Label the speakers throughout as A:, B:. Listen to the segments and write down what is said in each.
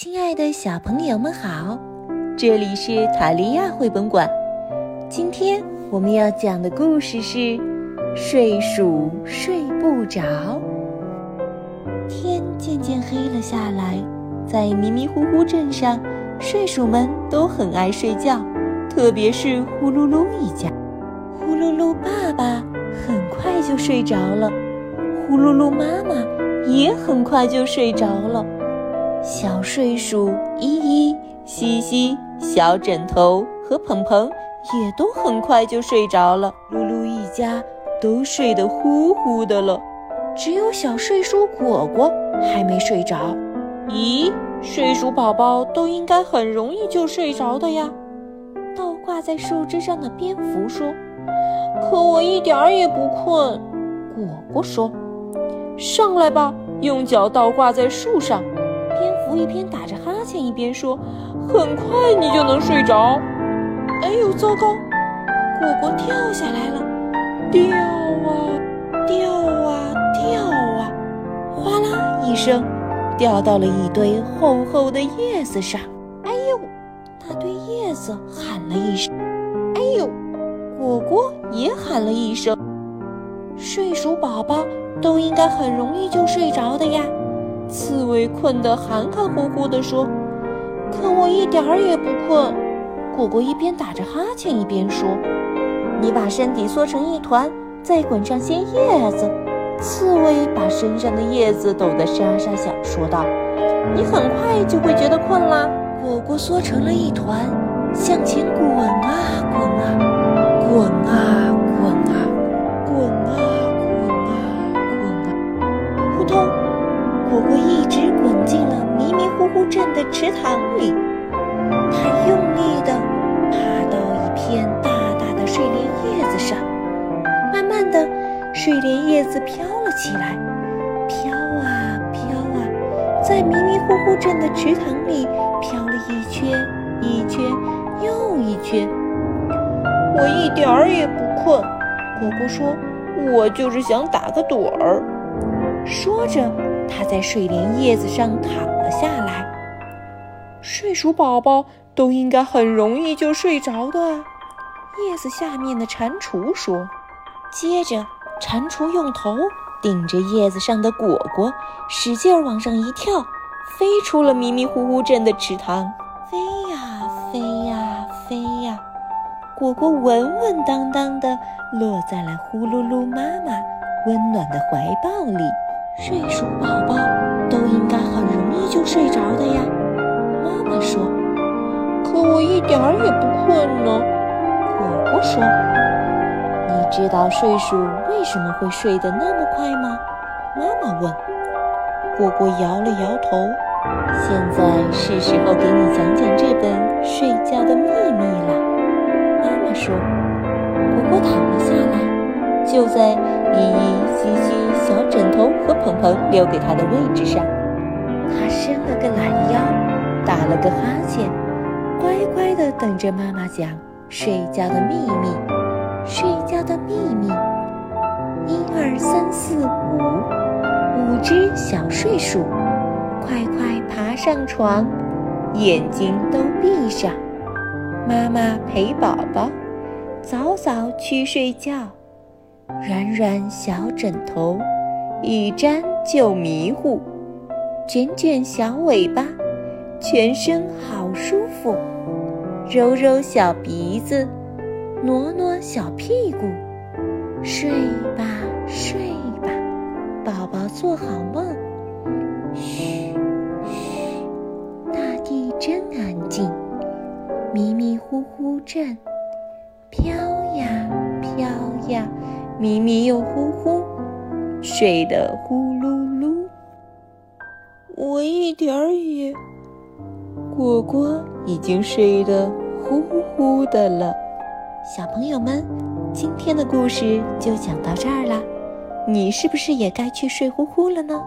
A: 亲爱的小朋友们好，这里是塔利亚绘本馆。今天我们要讲的故事是《睡鼠睡不着》。天渐渐黑了下来，在迷迷糊糊镇上，睡鼠们都很爱睡觉，特别是呼噜噜一家。呼噜噜爸爸很快就睡着了，呼噜噜妈妈也很快就睡着了。小睡鼠依依、西西、小枕头和鹏鹏也都很快就睡着了。噜噜一家都睡得呼呼的了，只有小睡鼠果果还没睡着。咦，睡鼠宝宝都应该很容易就睡着的呀。倒挂在树枝上的蝙蝠说：“可我一点儿也不困。”果果说：“上来吧，用脚倒挂在树上。”蝙蝠一边打着哈欠一边说：“很快你就能睡着。”哎呦，糟糕！果果跳下来了，掉啊掉啊掉啊，哗啦一声，掉到了一堆厚厚的叶子上。哎呦！他对叶子喊了一声：“哎呦！”果果也喊了一声。睡鼠宝宝都应该很容易就睡着的呀。刺猬困得含含糊糊地说：“可我一点儿也不困。”果果一边打着哈欠一边说：“你把身体缩成一团，再滚上些叶子。”刺猬把身上的叶子抖得沙沙响，说道：“你很快就会觉得困啦。”果果缩成了一团，向前滚啊滚啊，滚啊滚啊，滚啊滚啊滚啊，扑通！果果一直滚进了迷迷糊糊镇的池塘里，它用力地爬到一片大大的睡莲叶子上，慢慢的，睡莲叶子飘了起来，飘啊飘啊，在迷迷糊糊镇的池塘里飘了一圈一圈又一圈。我一点儿也不困，果果说：“我就是想打个盹儿。”说着。它在睡莲叶子上躺了下来。睡鼠宝宝都应该很容易就睡着的。叶子下面的蟾蜍说。接着，蟾蜍用头顶着叶子上的果果，使劲往上一跳，飞出了迷迷糊糊镇的池塘。飞呀飞呀飞呀，果果稳稳当当地落在了呼噜噜妈妈温暖的怀抱里。睡鼠宝宝都应该很容易就睡着的呀，妈妈说。可我一点儿也不困呢，果果说。你知道睡鼠为什么会睡得那么快吗？妈妈问。果果摇了摇头。现在是时候给你讲讲这本睡觉的秘密了，妈妈说。果果躺了下来，就在。留给他的位置上，他伸了个懒腰，打了个哈欠，乖乖地等着妈妈讲睡觉的秘密。睡觉的秘密：一二三四五，五只小睡鼠，快快爬上床，眼睛都闭上，妈妈陪宝宝，早早去睡觉，软软小枕头。一沾就迷糊，卷卷小尾巴，全身好舒服。揉揉小鼻子，挪挪小屁股，睡吧睡吧，宝宝做好梦。嘘嘘，大地真安静，迷迷糊糊镇，飘呀飘呀，迷迷又糊糊。睡得呼噜噜，我一点儿也……果果已经睡得呼呼的了。小朋友们，今天的故事就讲到这儿了，你是不是也该去睡呼呼了呢？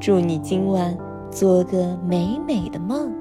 A: 祝你今晚做个美美的梦。